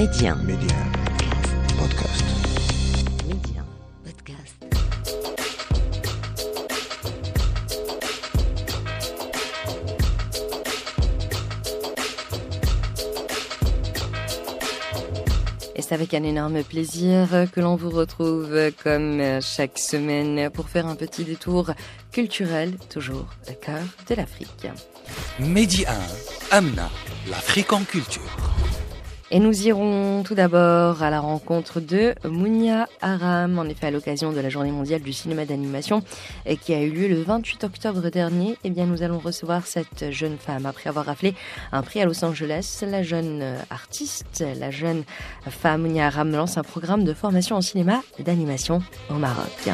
Média. Média. Podcast. Média. Podcast. Et c'est avec un énorme plaisir que l'on vous retrouve comme chaque semaine pour faire un petit détour culturel, toujours au cœur de l'Afrique. Mehdi 1, Amna, l'Afrique en culture. Et nous irons tout d'abord à la rencontre de Mounia Aram, en effet à l'occasion de la Journée mondiale du cinéma d'animation qui a eu lieu le 28 octobre dernier. Eh bien, nous allons recevoir cette jeune femme après avoir raflé un prix à Los Angeles. La jeune artiste, la jeune femme Mounia Aram lance un programme de formation en cinéma d'animation au Maroc.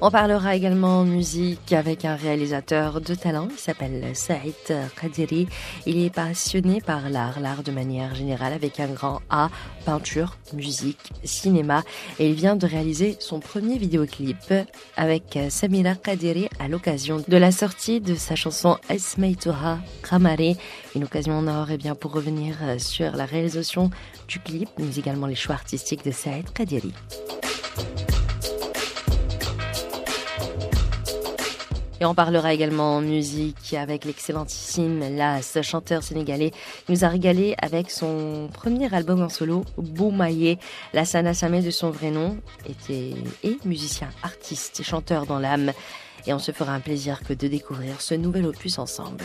On parlera également musique avec un réalisateur de talent. Il s'appelle Saïd Khadiri. Il est passionné par l'art, l'art de manière générale avec un grand A, peinture, musique, cinéma. Et il vient de réaliser son premier vidéoclip avec Samira Khadiri à l'occasion de la sortie de sa chanson Esmeituha Kramari. Une occasion en or et bien pour revenir sur la réalisation du clip, mais également les choix artistiques de Saïd Khadiri. Et on parlera également musique avec l'excellentissime Las, chanteur sénégalais, qui nous a régalé avec son premier album en solo, Boumaye. Lassana Samé de son vrai nom était et musicien, artiste et chanteur dans l'âme. Et on se fera un plaisir que de découvrir ce nouvel opus ensemble.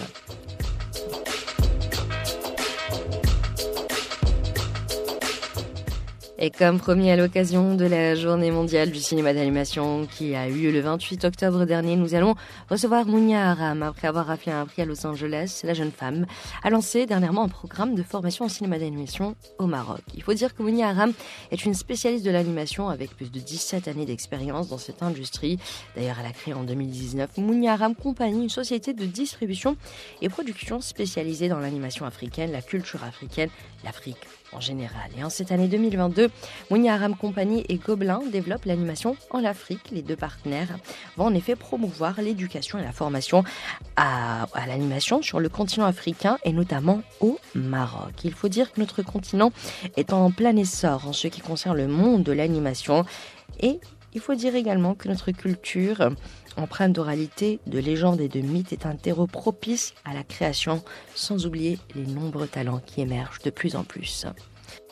Et comme promis à l'occasion de la journée mondiale du cinéma d'animation qui a eu lieu le 28 octobre dernier, nous allons recevoir Mounia Aram. Après avoir raflé un prix à Los Angeles, la jeune femme a lancé dernièrement un programme de formation en cinéma d'animation au Maroc. Il faut dire que Mounia Aram est une spécialiste de l'animation avec plus de 17 années d'expérience dans cette industrie. D'ailleurs, elle a créé en 2019 Mounia Aram Company, une société de distribution et production spécialisée dans l'animation africaine, la culture africaine, l'Afrique en général. Et en cette année 2022, Mounia Aram Company et Gobelin développent l'animation en Afrique. Les deux partenaires vont en effet promouvoir l'éducation et la formation à, à l'animation sur le continent africain et notamment au Maroc. Il faut dire que notre continent est en plein essor en ce qui concerne le monde de l'animation et il faut dire également que notre culture empreinte d'oralité, de légendes et de mythes est un terreau propice à la création, sans oublier les nombreux talents qui émergent de plus en plus.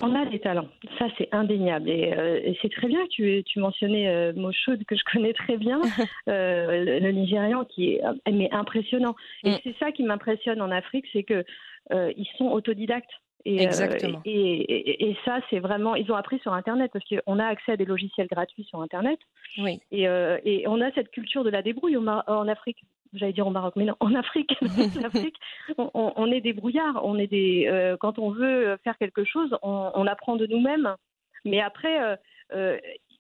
On a des talents, ça c'est indéniable. Et, euh, et c'est très bien que tu, tu mentionnais euh, Moshood, que je connais très bien, euh, le, le, Nigérian, qui est mais impressionnant. Et Mm. c'est ça qui m'impressionne en Afrique, c'est que euh, ils sont autodidactes. Et, Exactement. euh, et, et- et ça, c'est vraiment. Ils ont appris sur Internet parce qu'on a accès à des logiciels gratuits sur Internet. Oui. Et, euh, et on a cette culture de la débrouille en Afrique. J'allais dire au Maroc, mais non, en Afrique, en Afrique, on, est des brouillards. On est des. euh, quand on veut faire quelque chose, on, on apprend de nous-mêmes. Mais après,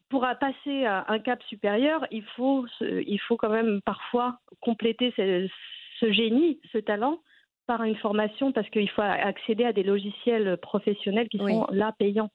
pour passer à un cap supérieur, il faut, il faut quand même parfois compléter ce, ce génie, ce talent, par une formation parce qu'il faut accéder à des logiciels professionnels qui Oui. sont là payants.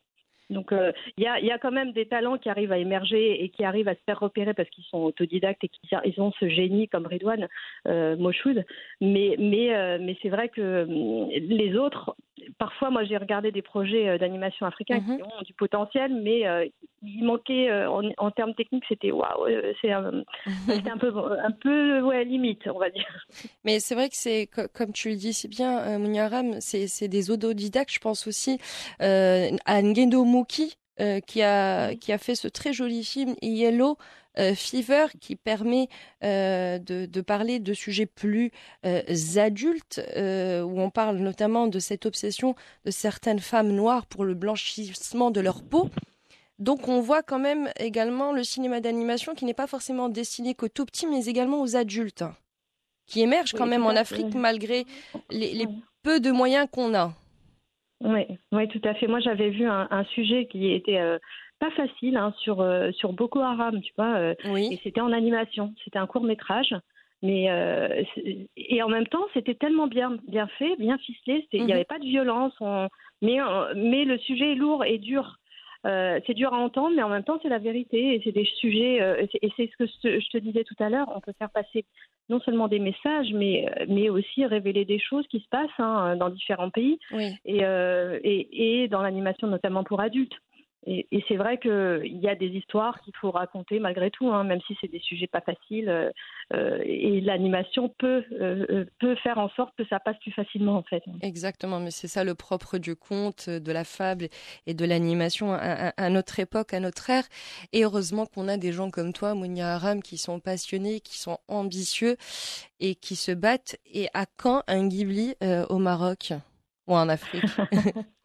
Donc euh, il y, a, y a quand même des talents qui arrivent à émerger et qui arrivent à se faire repérer parce qu'ils sont autodidactes et qu'ils ils ont ce génie comme Redouane euh, Moshoud. Mais, mais, euh, mais c'est vrai que hum, les autres, parfois moi j'ai regardé des projets euh, d'animation africains Mhm. qui ont du potentiel, mais euh, il manquait euh, en, en termes techniques, c'était waouh, c'est un, c'était un peu, un peu ouais, limite, on va dire. Mais c'est vrai que c'est, co- comme tu le dis si bien, euh, Mounia Aram, c'est, des autodidactes. Je pense aussi à Ngendo Muki, euh, qui, a, qui a fait ce très joli film Yellow euh, Fever, qui permet euh, de, de parler de sujets plus adultes, où on parle notamment de cette obsession de certaines femmes noires pour le blanchissement de leur peau. Donc on voit quand même également le cinéma d'animation qui n'est pas forcément destiné qu'aux tout petits, mais également aux adultes qui émergent quand Oui, même en Afrique malgré les, les peu de moyens qu'on a. Oui, oui, tout à fait. Moi, j'avais vu un, un sujet qui était euh, pas facile hein, sur euh, sur Boko Haram, tu vois, euh, et c'était en animation. C'était un court métrage, mais et en même temps, c'était tellement bien bien fait, bien ficelé. Il n'y Mhm. avait pas de violence, on- mais mais le sujet est lourd et dur. Euh, c'est dur à entendre, mais en même temps, c'est la vérité et c'est des sujets. euh, et c'est- ce que je je te disais tout à l'heure. On peut faire passer non seulement des messages, mais, mais aussi révéler des choses qui se passent hein, dans différents pays Oui. et, euh, et, et dans l'animation, notamment pour adultes. Et, et c'est vrai qu'il y a des histoires qu'il faut raconter malgré tout, hein, même si c'est des sujets pas faciles. euh, euh, et l'animation peut, euh, peut faire en sorte que ça passe plus facilement, en fait. Exactement, mais c'est ça le propre du conte, de la fable et de l'animation à, à- à notre époque, à notre ère. Et heureusement qu'on a des gens comme toi, Mounia Haram, qui sont passionnés, qui sont ambitieux et qui se battent. Et à quand un Ghibli euh, au Maroc ou en Afrique?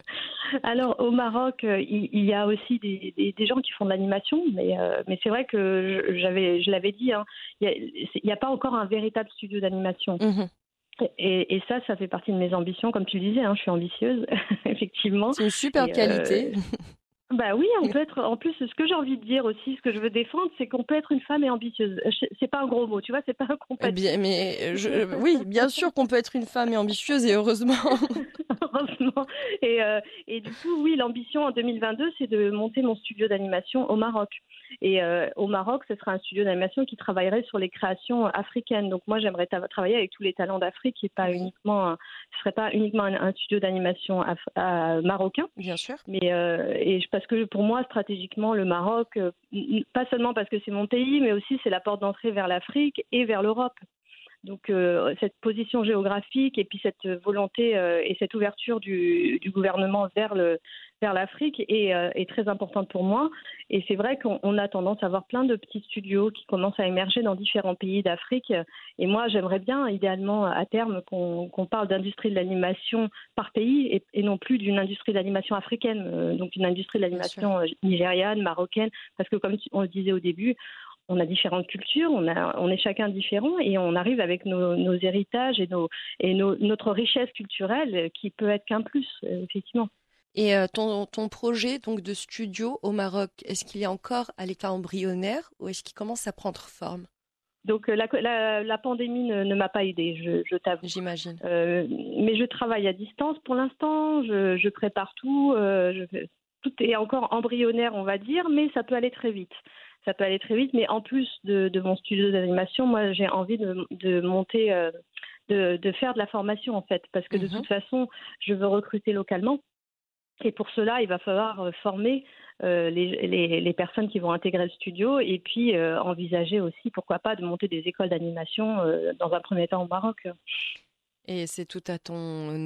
Alors au Maroc, euh, il, il y a aussi des, des- des gens qui font de l'animation, mais, euh, mais c'est vrai que je- j'avais, je l'avais dit, hein, il n'y a, pas encore un véritable studio d'animation. Mhm. Et, et ça, ça fait partie de mes ambitions, comme tu le disais, hein, je suis ambitieuse, effectivement. C'est une super Et, euh, qualité. Bah oui, on peut être. En plus, ce que j'ai envie de dire aussi, ce que je veux défendre, c'est qu'on peut être une femme et ambitieuse. Je- C'est pas un gros mot, tu vois, c'est pas Eh incompatible. bien, mais je, oui, bien sûr qu'on peut être une femme et ambitieuse et heureusement. Heureusement. Et, euh, et du coup, oui, l'ambition en 2022, c'est de monter mon studio d'animation au Maroc. Et euh, au Maroc, ce sera un studio d'animation qui travaillerait sur les créations africaines. Donc moi, j'aimerais travailler avec tous les talents d'Afrique et pas uniquement, un- ce serait pas uniquement un, un studio d'animation à- marocain. Bien sûr. Mais euh, et je- parce que pour moi, stratégiquement, le Maroc, euh, pas seulement parce que c'est mon pays, mais aussi c'est la porte d'entrée vers l'Afrique et vers l'Europe. Donc euh, cette position géographique et puis cette volonté euh, et cette ouverture du, du gouvernement vers le vers l'Afrique est, euh, est très importante pour moi. Et c'est vrai qu'on on a tendance à avoir plein de petits studios qui commencent à émerger dans différents pays d'Afrique. Et moi, j'aimerais bien, idéalement, à terme, qu'on parle d'industrie de l'animation par pays et, et non plus d'une industrie de l'animation africaine, euh, donc une industrie de l'animation euh, nigériane, marocaine, parce que comme on le disait au début, on a différentes cultures, on, a, on est chacun différent et on arrive avec nos, nos héritages et, nos, et nos, notre richesse culturelle qui peut être qu'un plus, euh, effectivement. Et euh, ton, ton projet donc de studio au Maroc, est-ce qu'il est encore à l'état embryonnaire ou est-ce qu'il commence à prendre forme? Donc euh, la, la, la pandémie ne, ne m'a pas aidée, je, je t'avoue. J'imagine. Euh, mais je travaille à distance pour l'instant, je, je prépare tout, euh, je tout est encore embryonnaire, on va dire, mais ça peut aller très vite. Ça peut aller très vite, mais en plus de, de mon studio d'animation, moi j'ai envie de, de monter, euh, de, de faire de la formation en fait, parce que de Mhm. toute façon, je veux recruter localement. Et pour cela, il va falloir euh, former euh, les, les, les personnes qui vont intégrer le studio et puis euh, envisager aussi, pourquoi pas, de monter des écoles d'animation dans un premier temps au Maroc. Et c'est tout à ton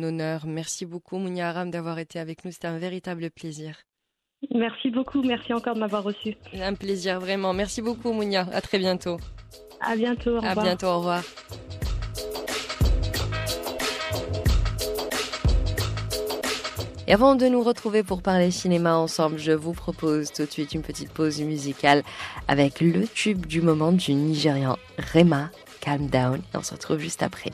honneur. Merci beaucoup, Mounia Haram, d'avoir été avec nous. C'était un véritable plaisir. Merci beaucoup, merci encore de m'avoir reçu. Un plaisir, vraiment. Merci beaucoup, Mounia. À très bientôt. À bientôt, au À revoir. bientôt, au revoir. Et avant de nous retrouver pour parler cinéma ensemble, je vous propose tout de suite une petite pause musicale avec le tube du moment du Nigérian Rema, Calm Down. Et on se retrouve juste après.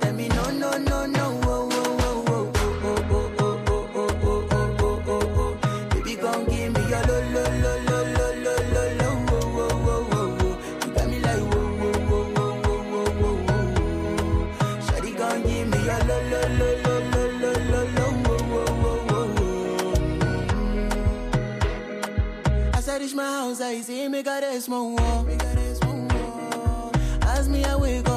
Let me no, I see me got a small wall. As me, I wake up.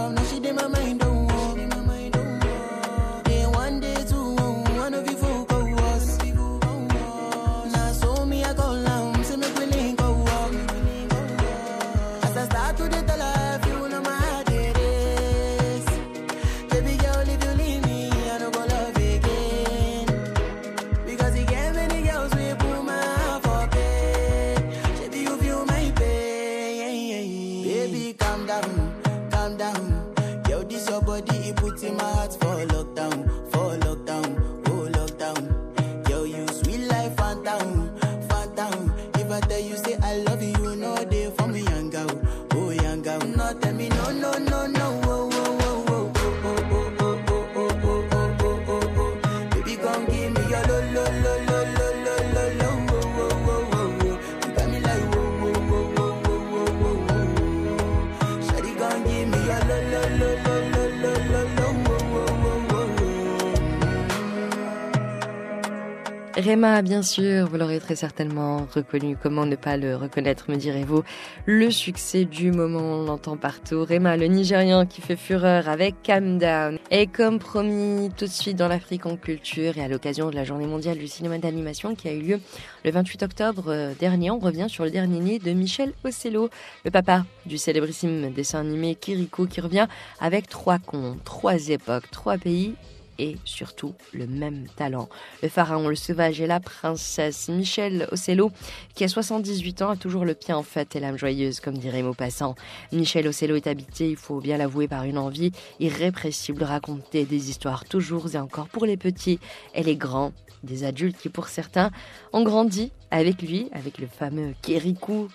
Rema, bien sûr, vous l'aurez très certainement reconnu. Comment ne pas le reconnaître, me direz-vous? Le succès du moment, on l'entend partout. Rema, le Nigérian qui fait fureur avec Calm Down. Et comme promis, tout de suite dans l'Afrique en culture et à l'occasion de la Journée mondiale du cinéma d'animation qui a eu lieu le 28 octobre euh, dernier, on revient sur le dernier né de Michel Ocello, le papa du célébrissime dessin animé Kirikou qui revient avec trois contes, trois époques, trois pays et surtout le même talent. Le pharaon, le sauvage et la princesse. Michel Ocello, qui a 78 ans, a toujours le pied en fête et l'âme joyeuse, comme dirait Maupassant. Michel Ocello est habité, il faut bien l'avouer, par une envie irrépressible de raconter des histoires toujours et encore pour les petits et les grands. Des adultes qui, pour certains, ont grandi avec lui, avec le fameux Kérikou,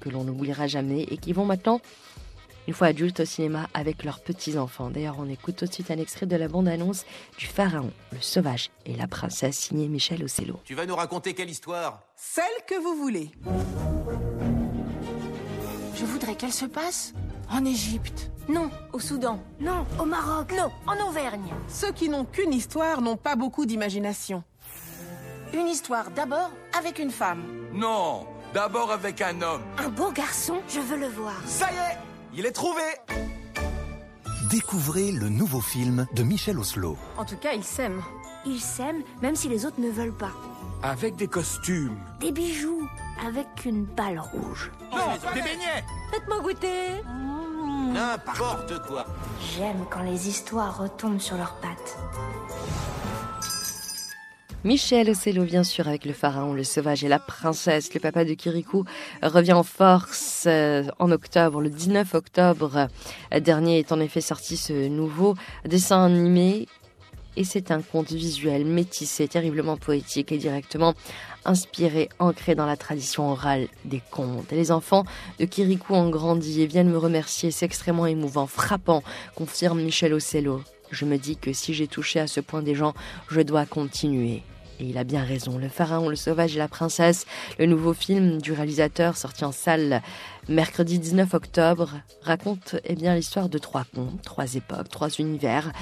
que l'on n'oubliera jamais, et qui vont maintenant une fois adultes au cinéma avec leurs petits-enfants. D'ailleurs, on écoute tout de suite un extrait de la bande-annonce du Pharaon, le sauvage et la princesse, signé Michel Ocello. Tu vas nous raconter quelle histoire? Celle que vous voulez. Je voudrais qu'elle se passe En Égypte. Non, au Soudan. Non, au Maroc. Non, en Auvergne. Ceux qui n'ont qu'une histoire n'ont pas beaucoup d'imagination. Une histoire d'abord avec une femme. Non, d'abord avec un homme. Un beau garçon, je veux le voir. Ça y est, il est trouvé Découvrez le nouveau film de Michel Oslo. En tout cas, ils s'aiment. Ils s'aiment, même si les autres ne veulent pas. Avec des costumes. Des bijoux, avec une balle rouge. Non, des beignets Faites-moi goûter. N'importe quoi J'aime quand les histoires retombent sur leurs pattes. Michel Ocello, bien sûr, avec le pharaon, le sauvage et la princesse. Le papa de Kirikou revient en force euh, en octobre. Le 19 octobre dernier est en effet sorti ce nouveau dessin animé. Et c'est un conte visuel métissé, terriblement poétique et directement inspiré, ancré dans la tradition orale des contes. Et les enfants de Kirikou ont grandi et viennent me remercier. C'est extrêmement émouvant, frappant, confirme Michel Ocello. Je me dis que si j'ai touché à ce point des gens, je dois continuer. Et il a bien raison. Le pharaon, le sauvage et la princesse, le nouveau film du réalisateur sorti en salle mercredi 19 octobre, raconte eh bien l'histoire de trois contes, trois époques, trois univers,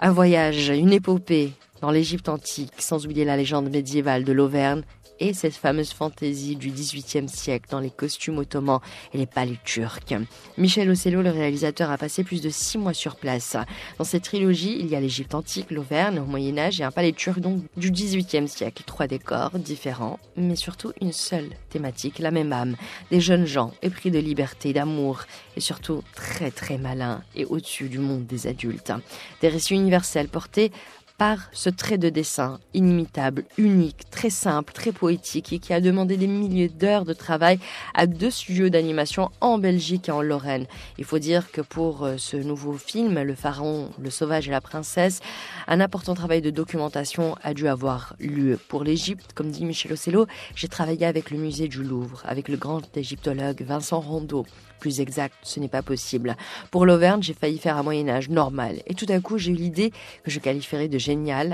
un voyage, une épopée dans l'Égypte antique, sans oublier la légende médiévale de l'Auvergne et cette fameuse fantaisie du XVIIIe siècle dans les costumes ottomans et les palais turcs. Michel Ocello, le réalisateur, a passé plus de six mois sur place. Dans cette trilogie, il y a l'Égypte antique, l'Auvergne au Moyen Âge et un palais turc donc du XVIIIe siècle. Trois décors différents, mais surtout une seule thématique, la même âme. Des jeunes gens épris de liberté, d'amour et surtout très très malins et au-dessus du monde des adultes. Des récits universels portés par ce trait de dessin inimitable, unique, très simple, très poétique et qui a demandé des milliers d'heures de travail à deux studios d'animation en Belgique et en Lorraine. Il faut dire que pour euh, ce nouveau film, Le Pharaon, le Sauvage et la Princesse, un important travail de documentation a dû avoir lieu. Pour l'Égypte, comme dit Michel Ocello, j'ai travaillé avec le musée du Louvre, avec le grand égyptologue Vincent Rondeau plus exact, ce n'est pas possible. Pour l'Auvergne, j'ai failli faire un Moyen Âge normal. Et tout à coup, j'ai eu l'idée que je qualifierais de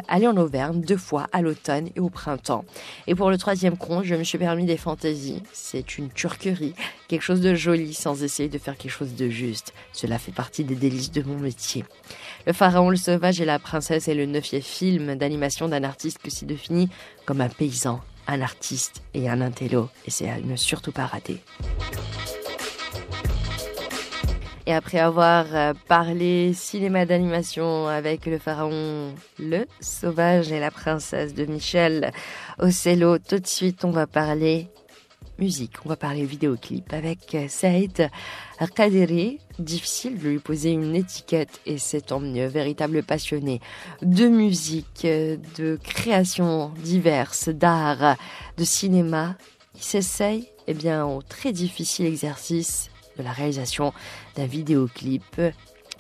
aller en Auvergne deux fois à l'automne et au printemps. Et pour le troisième compte, je me suis permis des fantaisies. C'est une turquerie, quelque chose de joli sans essayer de faire quelque chose de juste. Cela fait partie des délices de mon métier. Le pharaon, le sauvage et la princesse est le neuvième film d'animation d'un artiste qui s'y définit comme un paysan, un artiste et un intello. Et c'est à ne surtout pas rater. Et après avoir euh, parlé cinéma d'animation avec le pharaon, le sauvage et la princesse de Michel Ocello, tout de suite on va parler musique, on va parler vidéoclip avec euh, Saïd Kadiri. Difficile de lui poser une étiquette et c'est tant véritable passionné de musique, euh, de créations diverses, d'art, de cinéma. Il s'essaye eh bien, au très difficile exercice de la réalisation d'un vidéoclip.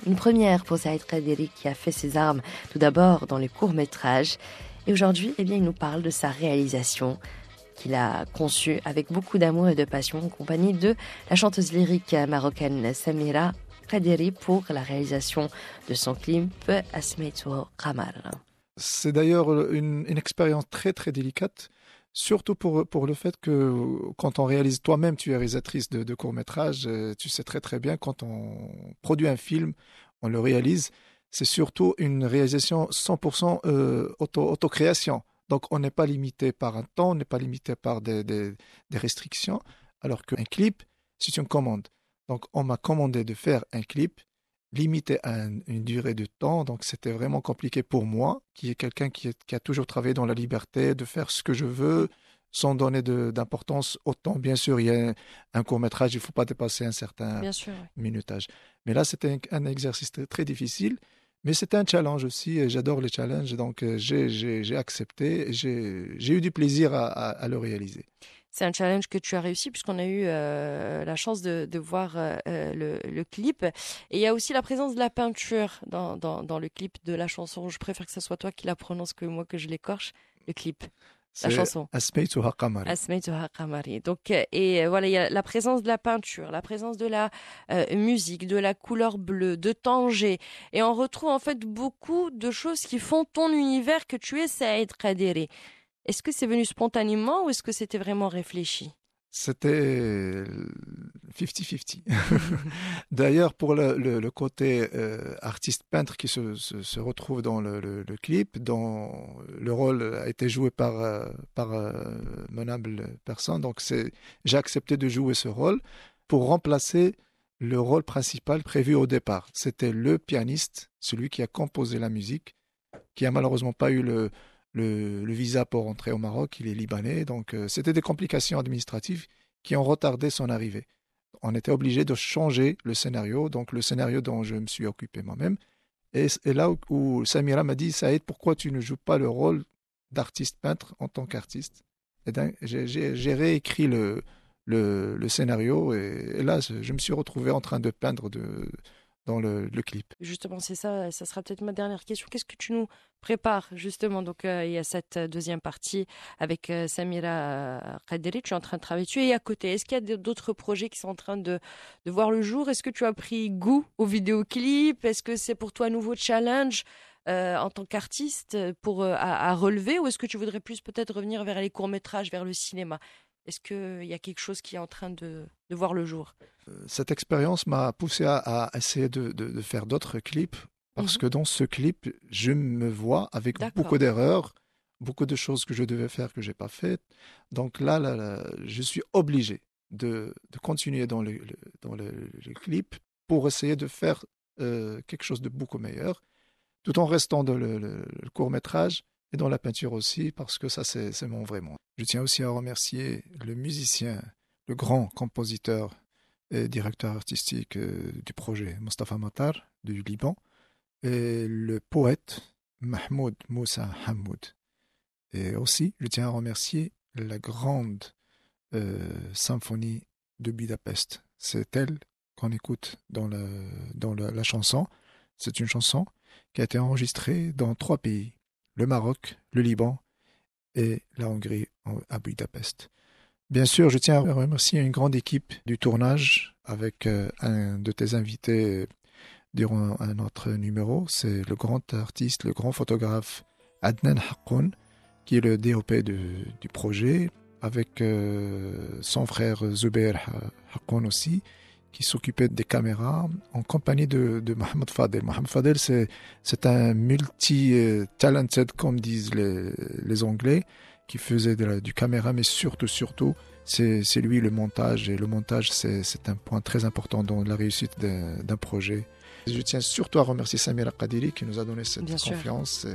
Une première pour Saïd Kadiri qui a fait ses armes tout d'abord dans les courts-métrages. Et aujourd'hui, eh bien, il nous parle de sa réalisation qu'il a conçue avec beaucoup d'amour et de passion en compagnie de la chanteuse lyrique marocaine Samira Kadiri pour la réalisation de son clip Asmeitu Kamar. C'est d'ailleurs une expérience très très délicate Surtout pour, pour le fait que quand on réalise toi-même, tu es réalisatrice de, court-métrage, euh, tu sais très très bien quand on produit un film, on le réalise, c'est surtout une réalisation 100% euh, auto, autocréation. Donc on n'est pas limité par un temps, on n'est pas limité par des, des, des restrictions, alors qu'un clip, c'est une commande. Donc on m'a commandé de faire un clip limité à une durée de temps. Donc c'était vraiment compliqué pour moi, qui est quelqu'un qui, qui, a toujours travaillé dans la liberté de faire ce que je veux sans donner d'importance autant. Bien sûr, il y a un, court métrage, il ne faut pas dépasser un certain minutage. Mais là, c'était un, un, exercice très, très difficile. Mais c'était un challenge aussi, et j'adore les challenges, donc euh, j'ai accepté, j'ai eu du plaisir à, à, à le réaliser c'est un challenge que tu as réussi puisqu'on a eu euh, la chance de, de voir euh, le, le, clip. Et il y a aussi la présence de la peinture dans, dans, dans, le clip de la chanson. Je préfère que ce soit toi qui la prononce que moi que je l'écorche, le clip. La chanson. Asmeitu Hakamari. Asmeitu Hakamari. Donc, et voilà, il y a la présence de la peinture, la présence de la euh, musique, de la couleur bleue, de Tanger. Et on retrouve en fait beaucoup de choses qui font ton univers que tu es, Saïd Kaderi. Est-ce que c'est venu spontanément ou est-ce que c'était vraiment réfléchi? C'était 50-50. D'ailleurs, pour le, côté euh, artiste-peintre qui se, se, retrouve dans le, clip, dont le rôle a été joué par, euh, par euh, mon humble personne, donc j'ai accepté de jouer ce rôle pour remplacer le rôle principal prévu au départ. C'était le pianiste, celui qui a composé la musique, qui a malheureusement pas eu le, le, visa pour rentrer au Maroc, il est libanais, donc euh, c'était des complications administratives qui ont retardé son arrivée. On était obligé de changer le scénario, donc le scénario dont je me suis occupé moi-même. Et, là où, Samira m'a dit, Saïd, pourquoi tu ne joues pas le rôle d'artiste peintre en tant qu'artiste? J'ai réécrit le, le, le, scénario et, et, là, je me suis retrouvé en train de peindre de, dans le, clip. Justement, c'est ça, ça sera peut-être ma dernière question. Qu'est-ce que tu nous prépares justement Donc, euh, il y a cette deuxième partie avec euh, Samira Khaderi, tu es en train de travailler dessus. Et à côté, est-ce qu'il y a d'autres projets qui sont en train de, de voir le jour? Est-ce que tu as pris goût au vidéoclip Est-ce que c'est pour toi un nouveau challenge euh, en tant qu'artiste pour à, à, relever? Ou est-ce que tu voudrais plus peut-être revenir vers les courts métrages, vers le cinéma? Est-ce qu'il y a quelque chose qui est en train de, de voir le jour? Cette expérience m'a poussé à, à, essayer de, de, de faire d'autres clips parce mmh. que dans ce clip, je me vois avec beaucoup d'erreurs, beaucoup de choses que je devais faire que j'ai pas faites. Donc là, là, là, je suis obligé de, de continuer dans le, le dans le, le, clip pour essayer de faire euh, quelque chose de beaucoup meilleur, tout en restant dans le, le court métrage et dans la peinture aussi, parce que ça, c'est mon vrai monde. Je tiens aussi à remercier le musicien, le grand compositeur et directeur artistique euh, du projet, Mustafa Matar, du Liban, et le poète Mahmoud Moussa Hamoud. Et aussi, je tiens à remercier la grande euh, symphonie de Budapest. C'est elle qu'on écoute dans, la chanson. C'est une chanson qui a été enregistrée dans trois pays, le Maroc, le Liban et la Hongrie à Budapest. Bien sûr, je tiens à remercier une grande équipe du tournage avec euh, un de tes invités durant un autre numéro. C'est le grand artiste, le grand photographe Adnan Hakoun, qui est le DOP du projet, avec euh, son frère Zubair Hakoun aussi, qui s'occupait des caméras en compagnie de, de Mohamed Fadel. Mohamed Fadel, c'est un multi-talented, comme disent les, les Anglais, qui faisait de du caméra, mais surtout, surtout, c'est lui le montage. Et le montage, c'est un point très important dans la réussite d'un projet. Je tiens surtout à remercier Samira Kadiri qui nous a donné cette confiance.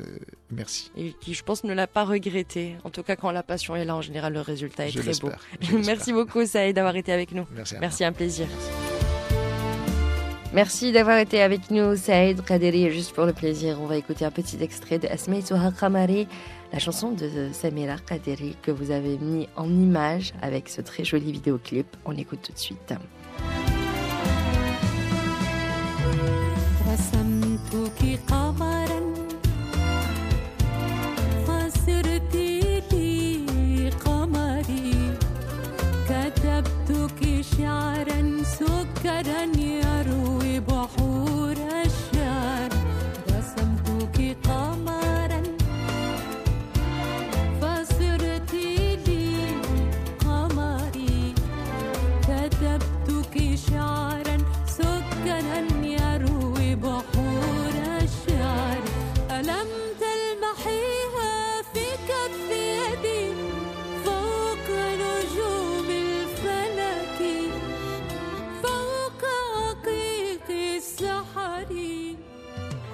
merci. Et qui, je pense, ne l'a pas regretté. En tout cas, quand la passion est là, en général, le résultat est très beau. merci beaucoup, Saïd, d'avoir été avec nous. Merci. Merci, un plaisir. Merci d'avoir été avec nous, Saïd Kadiri. Juste pour le plaisir, on va écouter un petit extrait de Asmaï Kamari la chanson de Samira Kaderi que vous avez mis en image avec ce très joli vidéoclip. On l'écoute tout de suite.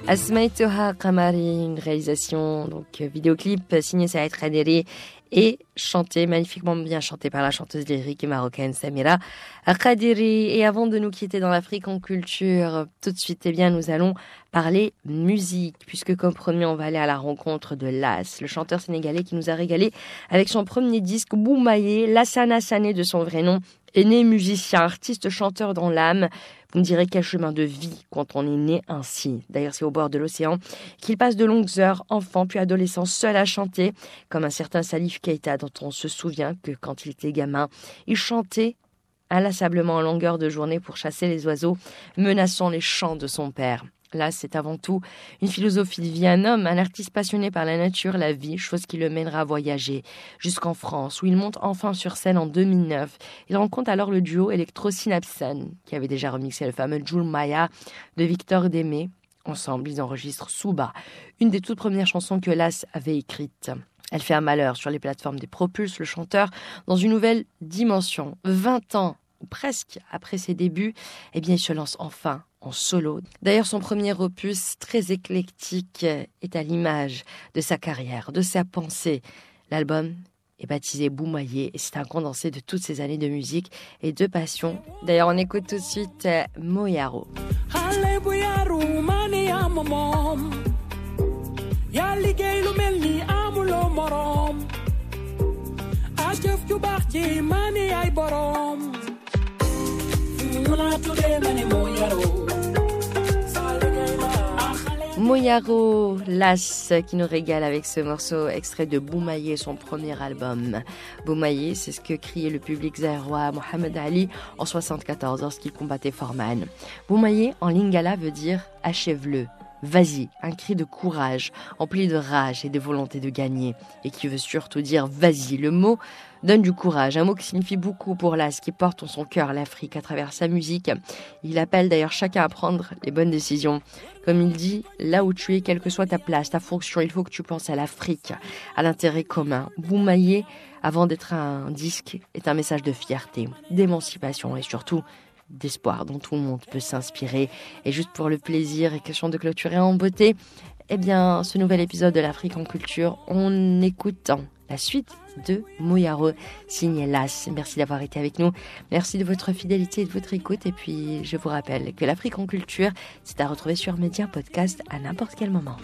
Asmaïtoha Kamari, une réalisation, donc euh, vidéoclip signé Saïd Khadiri et chanté, magnifiquement bien chanté par la chanteuse lyrique marocaine Samira Khadiri. Et avant de nous quitter dans l'Afrique en culture, tout de suite, eh bien, nous allons parler musique, puisque comme promis, on va aller à la rencontre de Las, le chanteur sénégalais qui nous a régalé avec son premier disque Boumaillé, Lassana Sané de son vrai nom, est né musicien, artiste, chanteur dans l'âme. Vous me direz quel chemin de vie quand on est né ainsi. D'ailleurs, c'est au bord de l'océan qu'il passe de longues heures, enfant puis adolescent, seul à chanter, comme un certain Salif Keita dont on se souvient que quand il était gamin, il chantait inlassablement en longueur de journée pour chasser les oiseaux, menaçant les champs de son père. Là, c'est avant tout une philosophie de vie, un homme, un artiste passionné par la nature, la vie, chose qui le mènera à voyager jusqu'en France, où il monte enfin sur scène en 2009. Il rencontre alors le duo Electro-Synapson, qui avait déjà remixé le fameux Jules Maya de Victor Démé. Ensemble, ils enregistrent Souba, une des toutes premières chansons que Las avait écrites. Elle fait un malheur sur les plateformes des Propulse, le chanteur, dans une nouvelle dimension. 20 ans presque après ses débuts, eh bien, il se lance enfin en solo. D'ailleurs, son premier opus, très éclectique, est à l'image de sa carrière, de sa pensée. L'album est baptisé Boumaillé et c'est un condensé de toutes ces années de musique et de passion. D'ailleurs, on écoute tout de suite euh, Moyaro. Moyaro Las qui nous régale avec ce morceau extrait de Boumaillé, son premier album. Boumaillé, c'est ce que criait le public zaïrois Mohamed Ali en 74 lorsqu'il combattait Forman. Boumaillé en lingala veut dire achève-le, Vas-y, un cri de courage, empli de rage et de volonté de gagner, et qui veut surtout dire vas-y. Le mot donne du courage, un mot qui signifie beaucoup pour Las, qui porte en son cœur l'Afrique à travers sa musique. Il appelle d'ailleurs chacun à prendre les bonnes décisions. Comme il dit, là où tu es, quelle que soit ta place, ta fonction, il faut que tu penses à l'Afrique, à l'intérêt commun. Boumaillé, avant d'être un disque, est un message de fierté, d'émancipation et surtout d'espoir dont tout le monde peut s'inspirer. Et juste pour le plaisir et question de clôturer en beauté, eh bien, ce nouvel épisode de l'Afrique en culture, en écoutant la suite de Mouyaro, signé Las. Merci d'avoir été avec nous. Merci de votre fidélité et de votre écoute. Et puis, je vous rappelle que l'Afrique en culture, c'est à retrouver sur Média Podcast à n'importe quel moment.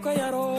Kayaro.